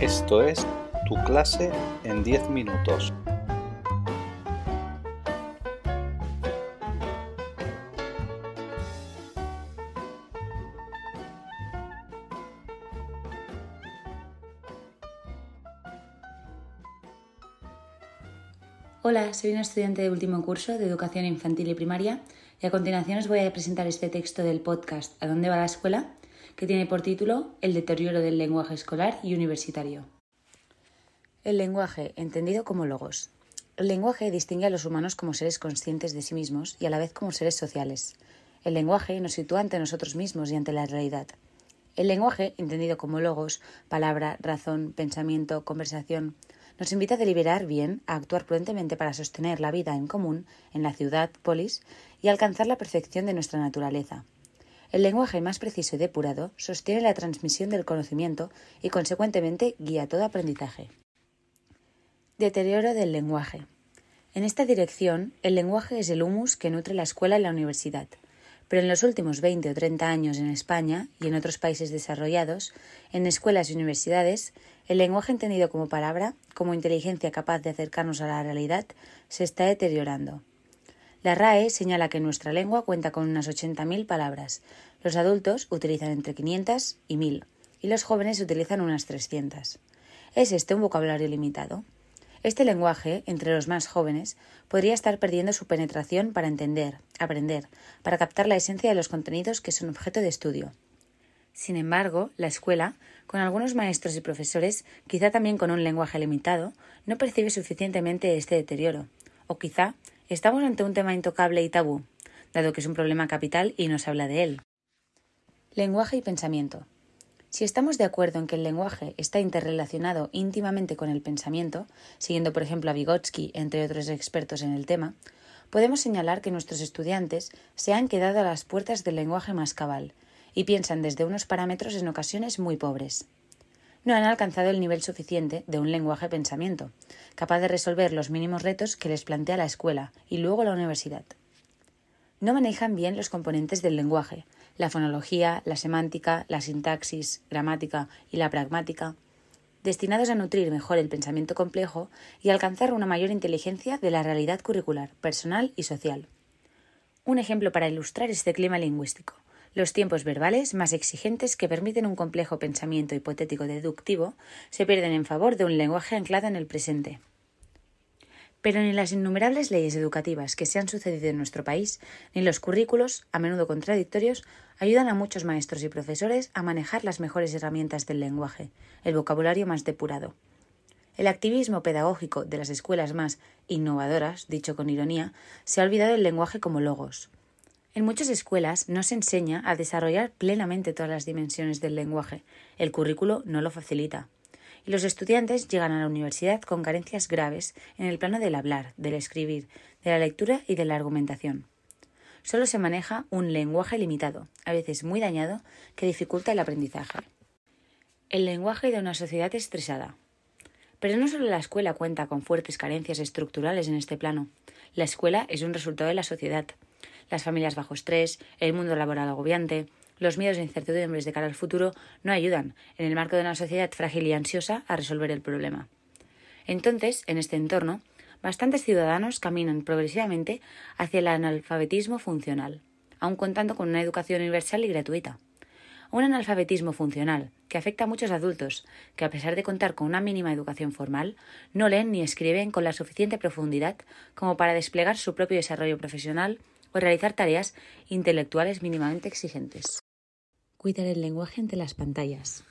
Esto es Tu clase en 10 minutos. Hola, soy una estudiante de último curso de Educación Infantil y Primaria y a continuación os voy a presentar este texto del podcast ¿A dónde va la escuela? Que tiene por título El deterioro del lenguaje escolar y universitario. El lenguaje, entendido como logos. El lenguaje distingue a los humanos como seres conscientes de sí mismos y a la vez como seres sociales. El lenguaje nos sitúa ante nosotros mismos y ante la realidad. El lenguaje, entendido como logos, palabra, razón, pensamiento, conversación, nos invita a deliberar bien, a actuar prudentemente para sostener la vida en común en la ciudad, polis, y alcanzar la perfección de nuestra naturaleza. El lenguaje más preciso y depurado sostiene la transmisión del conocimiento y, consecuentemente, guía todo aprendizaje. Deterioro del lenguaje. En esta dirección, el lenguaje es el humus que nutre la escuela y la universidad. Pero en los últimos 20 o 30 años en España y en otros países desarrollados, en escuelas y universidades, el lenguaje entendido como palabra, como inteligencia capaz de acercarnos a la realidad, se está deteriorando. La RAE señala que nuestra lengua cuenta con unas 80.000 palabras. Los adultos utilizan entre 500 y 1.000 y los jóvenes utilizan unas 300. ¿Es este un vocabulario limitado? Este lenguaje, entre los más jóvenes, podría estar perdiendo su penetración para entender, aprender, para captar la esencia de los contenidos que son objeto de estudio. Sin embargo, la escuela, con algunos maestros y profesores, quizá también con un lenguaje limitado, no percibe suficientemente este deterioro, o quizá Estamos ante un tema intocable y tabú, dado que es un problema capital y no se habla de él. Lenguaje y pensamiento. Si estamos de acuerdo en que el lenguaje está interrelacionado íntimamente con el pensamiento, siguiendo por ejemplo a Vygotsky, entre otros expertos en el tema, podemos señalar que nuestros estudiantes se han quedado a las puertas del lenguaje más cabal y piensan desde unos parámetros en ocasiones muy pobres no han alcanzado el nivel suficiente de un lenguaje pensamiento, capaz de resolver los mínimos retos que les plantea la escuela y luego la universidad. No manejan bien los componentes del lenguaje, la fonología, la semántica, la sintaxis, gramática y la pragmática, destinados a nutrir mejor el pensamiento complejo y alcanzar una mayor inteligencia de la realidad curricular, personal y social. Un ejemplo para ilustrar este clima lingüístico los tiempos verbales, más exigentes que permiten un complejo pensamiento hipotético deductivo, se pierden en favor de un lenguaje anclado en el presente. Pero ni las innumerables leyes educativas que se han sucedido en nuestro país, ni los currículos, a menudo contradictorios, ayudan a muchos maestros y profesores a manejar las mejores herramientas del lenguaje, el vocabulario más depurado. El activismo pedagógico de las escuelas más innovadoras, dicho con ironía, se ha olvidado del lenguaje como logos, en muchas escuelas no se enseña a desarrollar plenamente todas las dimensiones del lenguaje. El currículo no lo facilita. Y los estudiantes llegan a la universidad con carencias graves en el plano del hablar, del escribir, de la lectura y de la argumentación. Solo se maneja un lenguaje limitado, a veces muy dañado, que dificulta el aprendizaje. El lenguaje de una sociedad estresada. Pero no solo la escuela cuenta con fuertes carencias estructurales en este plano. La escuela es un resultado de la sociedad las familias bajo estrés, el mundo laboral agobiante, los miedos e incertidumbres de cara al futuro no ayudan, en el marco de una sociedad frágil y ansiosa, a resolver el problema. Entonces, en este entorno, bastantes ciudadanos caminan progresivamente hacia el analfabetismo funcional, aun contando con una educación universal y gratuita. Un analfabetismo funcional que afecta a muchos adultos que, a pesar de contar con una mínima educación formal, no leen ni escriben con la suficiente profundidad como para desplegar su propio desarrollo profesional o realizar tareas intelectuales mínimamente exigentes. Cuidar el lenguaje ante las pantallas.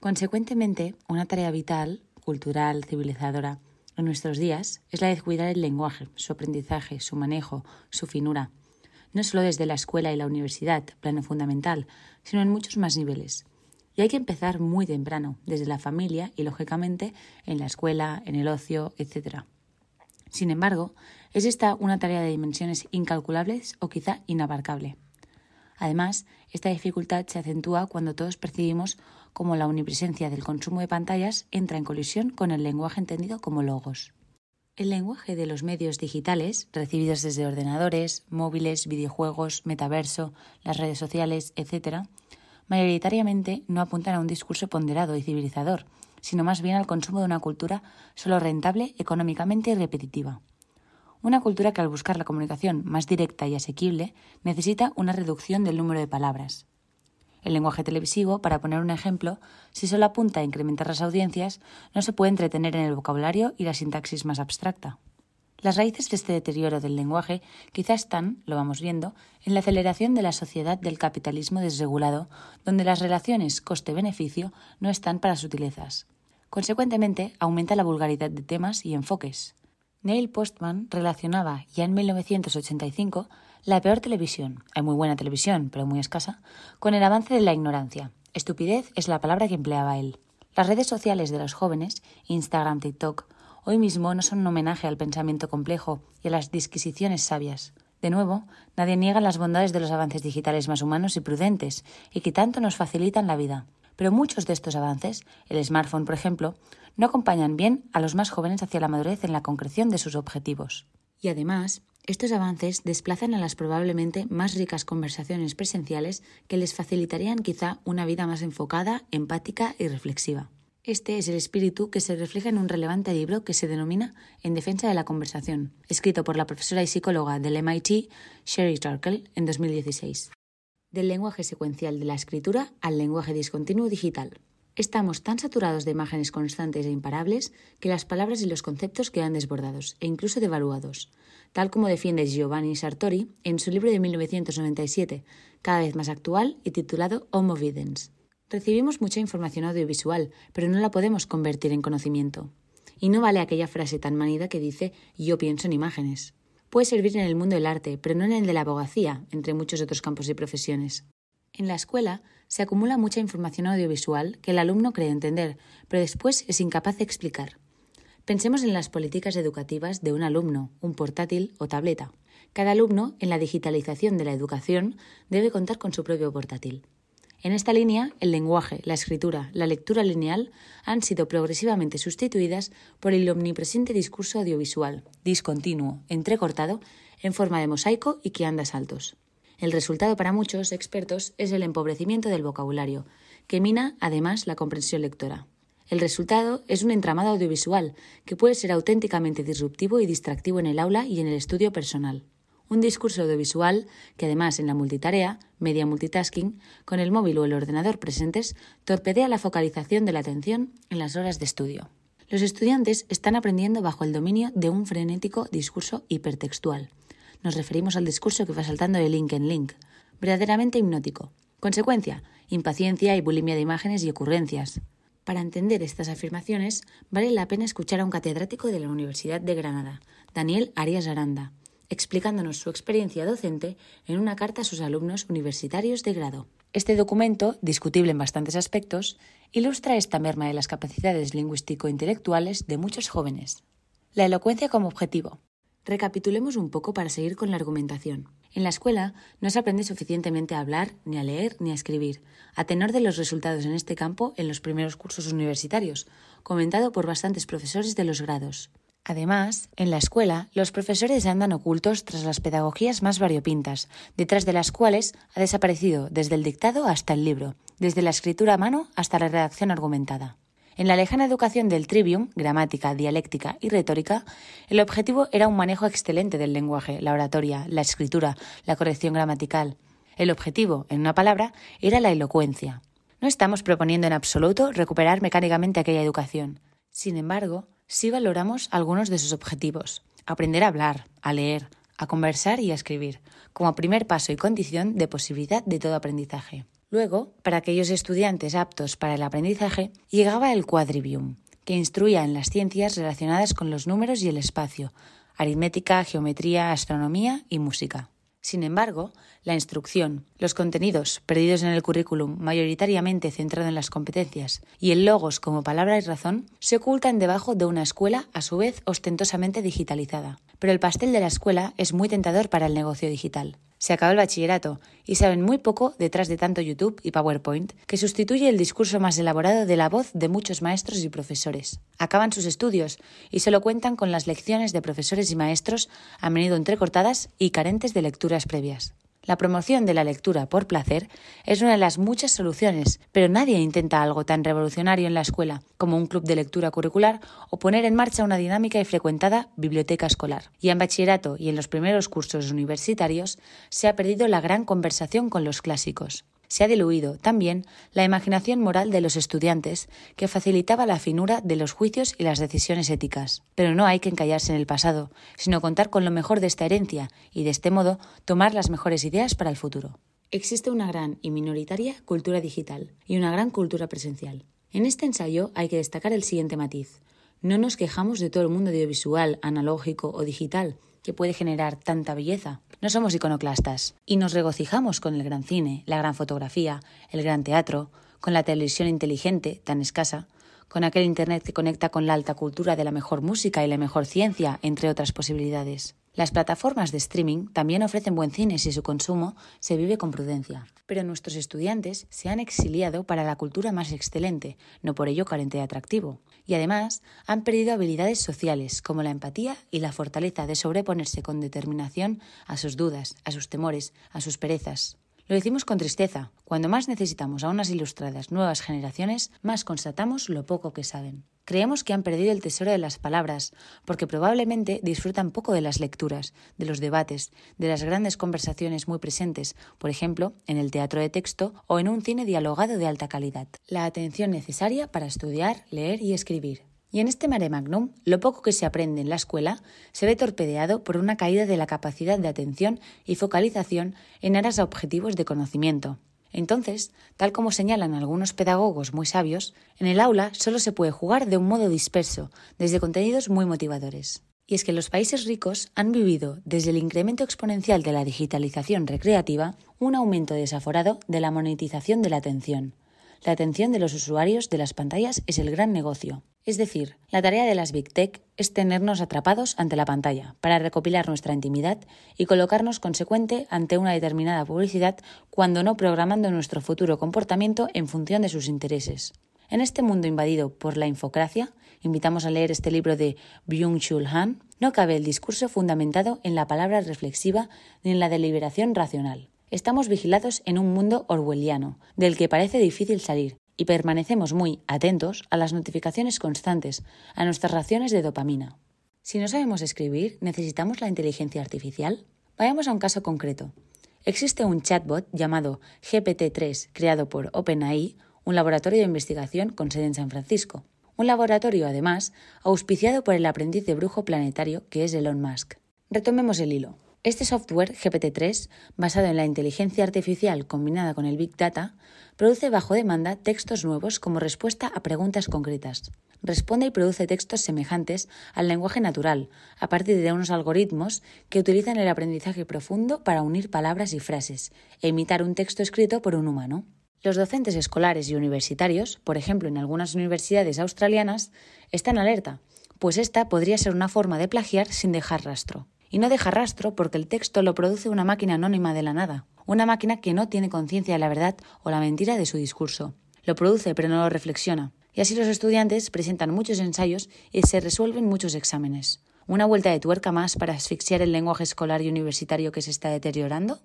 Consecuentemente, una tarea vital, cultural, civilizadora, en nuestros días es la de cuidar el lenguaje, su aprendizaje, su manejo, su finura, no solo desde la escuela y la universidad, plano fundamental, sino en muchos más niveles. Y hay que empezar muy temprano, desde la familia y, lógicamente, en la escuela, en el ocio, etc. Sin embargo, es esta una tarea de dimensiones incalculables o quizá inabarcable. Además, esta dificultad se acentúa cuando todos percibimos cómo la omnipresencia del consumo de pantallas entra en colisión con el lenguaje entendido como logos. El lenguaje de los medios digitales, recibidos desde ordenadores, móviles, videojuegos, metaverso, las redes sociales, etc., mayoritariamente no apuntan a un discurso ponderado y civilizador, sino más bien al consumo de una cultura solo rentable económicamente y repetitiva. Una cultura que al buscar la comunicación más directa y asequible necesita una reducción del número de palabras. El lenguaje televisivo, para poner un ejemplo, si solo apunta a incrementar las audiencias, no se puede entretener en el vocabulario y la sintaxis más abstracta. Las raíces de este deterioro del lenguaje quizás están, lo vamos viendo, en la aceleración de la sociedad del capitalismo desregulado, donde las relaciones coste-beneficio no están para sutilezas. Consecuentemente, aumenta la vulgaridad de temas y enfoques. Neil Postman relacionaba ya en 1985 la peor televisión, hay muy buena televisión, pero muy escasa, con el avance de la ignorancia. Estupidez es la palabra que empleaba él. Las redes sociales de los jóvenes, Instagram, TikTok, hoy mismo no son un homenaje al pensamiento complejo y a las disquisiciones sabias. De nuevo, nadie niega las bondades de los avances digitales más humanos y prudentes, y que tanto nos facilitan la vida. Pero muchos de estos avances, el smartphone por ejemplo, no acompañan bien a los más jóvenes hacia la madurez en la concreción de sus objetivos. Y además, estos avances desplazan a las probablemente más ricas conversaciones presenciales que les facilitarían quizá una vida más enfocada, empática y reflexiva. Este es el espíritu que se refleja en un relevante libro que se denomina En defensa de la conversación, escrito por la profesora y psicóloga del MIT, Sherry Turkle, en 2016. Del lenguaje secuencial de la escritura al lenguaje discontinuo digital. Estamos tan saturados de imágenes constantes e imparables que las palabras y los conceptos quedan desbordados e incluso devaluados, tal como defiende Giovanni Sartori en su libro de 1997, cada vez más actual y titulado Homo Videns. Recibimos mucha información audiovisual, pero no la podemos convertir en conocimiento. Y no vale aquella frase tan manida que dice yo pienso en imágenes. Puede servir en el mundo del arte, pero no en el de la abogacía, entre muchos otros campos y profesiones. En la escuela se acumula mucha información audiovisual que el alumno cree entender, pero después es incapaz de explicar. Pensemos en las políticas educativas de un alumno, un portátil o tableta. Cada alumno, en la digitalización de la educación, debe contar con su propio portátil. En esta línea, el lenguaje, la escritura, la lectura lineal han sido progresivamente sustituidas por el omnipresente discurso audiovisual, discontinuo, entrecortado, en forma de mosaico y que anda saltos. El resultado para muchos expertos es el empobrecimiento del vocabulario, que mina además la comprensión lectora. El resultado es un entramado audiovisual que puede ser auténticamente disruptivo y distractivo en el aula y en el estudio personal un discurso audiovisual que además en la multitarea, media multitasking, con el móvil o el ordenador presentes, torpedea la focalización de la atención en las horas de estudio. Los estudiantes están aprendiendo bajo el dominio de un frenético discurso hipertextual. Nos referimos al discurso que va saltando de link en link, verdaderamente hipnótico. Consecuencia, impaciencia y bulimia de imágenes y ocurrencias. Para entender estas afirmaciones, vale la pena escuchar a un catedrático de la Universidad de Granada, Daniel Arias Aranda, explicándonos su experiencia docente en una carta a sus alumnos universitarios de grado. Este documento, discutible en bastantes aspectos, ilustra esta merma de las capacidades lingüístico-intelectuales de muchos jóvenes. La elocuencia como objetivo. Recapitulemos un poco para seguir con la argumentación. En la escuela no se aprende suficientemente a hablar, ni a leer, ni a escribir, a tenor de los resultados en este campo en los primeros cursos universitarios, comentado por bastantes profesores de los grados. Además, en la escuela, los profesores andan ocultos tras las pedagogías más variopintas, detrás de las cuales ha desaparecido desde el dictado hasta el libro, desde la escritura a mano hasta la redacción argumentada. En la lejana educación del trivium, gramática, dialéctica y retórica, el objetivo era un manejo excelente del lenguaje, la oratoria, la escritura, la corrección gramatical. El objetivo, en una palabra, era la elocuencia. No estamos proponiendo en absoluto recuperar mecánicamente aquella educación. Sin embargo, sí valoramos algunos de sus objetivos. Aprender a hablar, a leer, a conversar y a escribir, como primer paso y condición de posibilidad de todo aprendizaje. Luego, para aquellos estudiantes aptos para el aprendizaje, llegaba el quadrivium, que instruía en las ciencias relacionadas con los números y el espacio, aritmética, geometría, astronomía y música. Sin embargo, la instrucción, los contenidos perdidos en el currículum, mayoritariamente centrado en las competencias, y el logos como palabra y razón, se ocultan debajo de una escuela a su vez ostentosamente digitalizada. Pero el pastel de la escuela es muy tentador para el negocio digital se acaba el bachillerato y saben muy poco detrás de tanto YouTube y PowerPoint que sustituye el discurso más elaborado de la voz de muchos maestros y profesores. Acaban sus estudios y solo cuentan con las lecciones de profesores y maestros a menudo entrecortadas y carentes de lecturas previas. La promoción de la lectura por placer es una de las muchas soluciones, pero nadie intenta algo tan revolucionario en la escuela como un club de lectura curricular o poner en marcha una dinámica y frecuentada biblioteca escolar. Y en bachillerato y en los primeros cursos universitarios se ha perdido la gran conversación con los clásicos se ha diluido también la imaginación moral de los estudiantes que facilitaba la finura de los juicios y las decisiones éticas. Pero no hay que encallarse en el pasado, sino contar con lo mejor de esta herencia y de este modo tomar las mejores ideas para el futuro. Existe una gran y minoritaria cultura digital y una gran cultura presencial. En este ensayo hay que destacar el siguiente matiz. No nos quejamos de todo el mundo audiovisual, analógico o digital, que puede generar tanta belleza. No somos iconoclastas y nos regocijamos con el gran cine, la gran fotografía, el gran teatro, con la televisión inteligente, tan escasa, con aquel Internet que conecta con la alta cultura de la mejor música y la mejor ciencia, entre otras posibilidades. Las plataformas de streaming también ofrecen buen cine si su consumo se vive con prudencia. Pero nuestros estudiantes se han exiliado para la cultura más excelente, no por ello carente de atractivo. Y además han perdido habilidades sociales como la empatía y la fortaleza de sobreponerse con determinación a sus dudas, a sus temores, a sus perezas. Lo decimos con tristeza. Cuando más necesitamos a unas ilustradas nuevas generaciones, más constatamos lo poco que saben. Creemos que han perdido el tesoro de las palabras, porque probablemente disfrutan poco de las lecturas, de los debates, de las grandes conversaciones muy presentes, por ejemplo, en el teatro de texto o en un cine dialogado de alta calidad. La atención necesaria para estudiar, leer y escribir. Y en este mare magnum, lo poco que se aprende en la escuela se ve torpedeado por una caída de la capacidad de atención y focalización en aras a objetivos de conocimiento. Entonces, tal como señalan algunos pedagogos muy sabios, en el aula solo se puede jugar de un modo disperso, desde contenidos muy motivadores. Y es que los países ricos han vivido, desde el incremento exponencial de la digitalización recreativa, un aumento desaforado de la monetización de la atención. La atención de los usuarios de las pantallas es el gran negocio. Es decir, la tarea de las Big Tech es tenernos atrapados ante la pantalla para recopilar nuestra intimidad y colocarnos consecuente ante una determinada publicidad cuando no programando nuestro futuro comportamiento en función de sus intereses. En este mundo invadido por la infocracia, invitamos a leer este libro de Byung-Chul Han, no cabe el discurso fundamentado en la palabra reflexiva ni en la deliberación racional. Estamos vigilados en un mundo orwelliano, del que parece difícil salir, y permanecemos muy atentos a las notificaciones constantes, a nuestras raciones de dopamina. Si no sabemos escribir, ¿necesitamos la inteligencia artificial? Vayamos a un caso concreto. Existe un chatbot llamado GPT-3 creado por OpenAI, un laboratorio de investigación con sede en San Francisco. Un laboratorio, además, auspiciado por el aprendiz de brujo planetario que es Elon Musk. Retomemos el hilo. Este software GPT-3, basado en la inteligencia artificial combinada con el Big Data, produce bajo demanda textos nuevos como respuesta a preguntas concretas. Responde y produce textos semejantes al lenguaje natural, a partir de unos algoritmos que utilizan el aprendizaje profundo para unir palabras y frases e imitar un texto escrito por un humano. Los docentes escolares y universitarios, por ejemplo en algunas universidades australianas, están alerta, pues esta podría ser una forma de plagiar sin dejar rastro y no deja rastro porque el texto lo produce una máquina anónima de la nada, una máquina que no tiene conciencia de la verdad o la mentira de su discurso. Lo produce pero no lo reflexiona. Y así los estudiantes presentan muchos ensayos y se resuelven muchos exámenes. ¿Una vuelta de tuerca más para asfixiar el lenguaje escolar y universitario que se está deteriorando?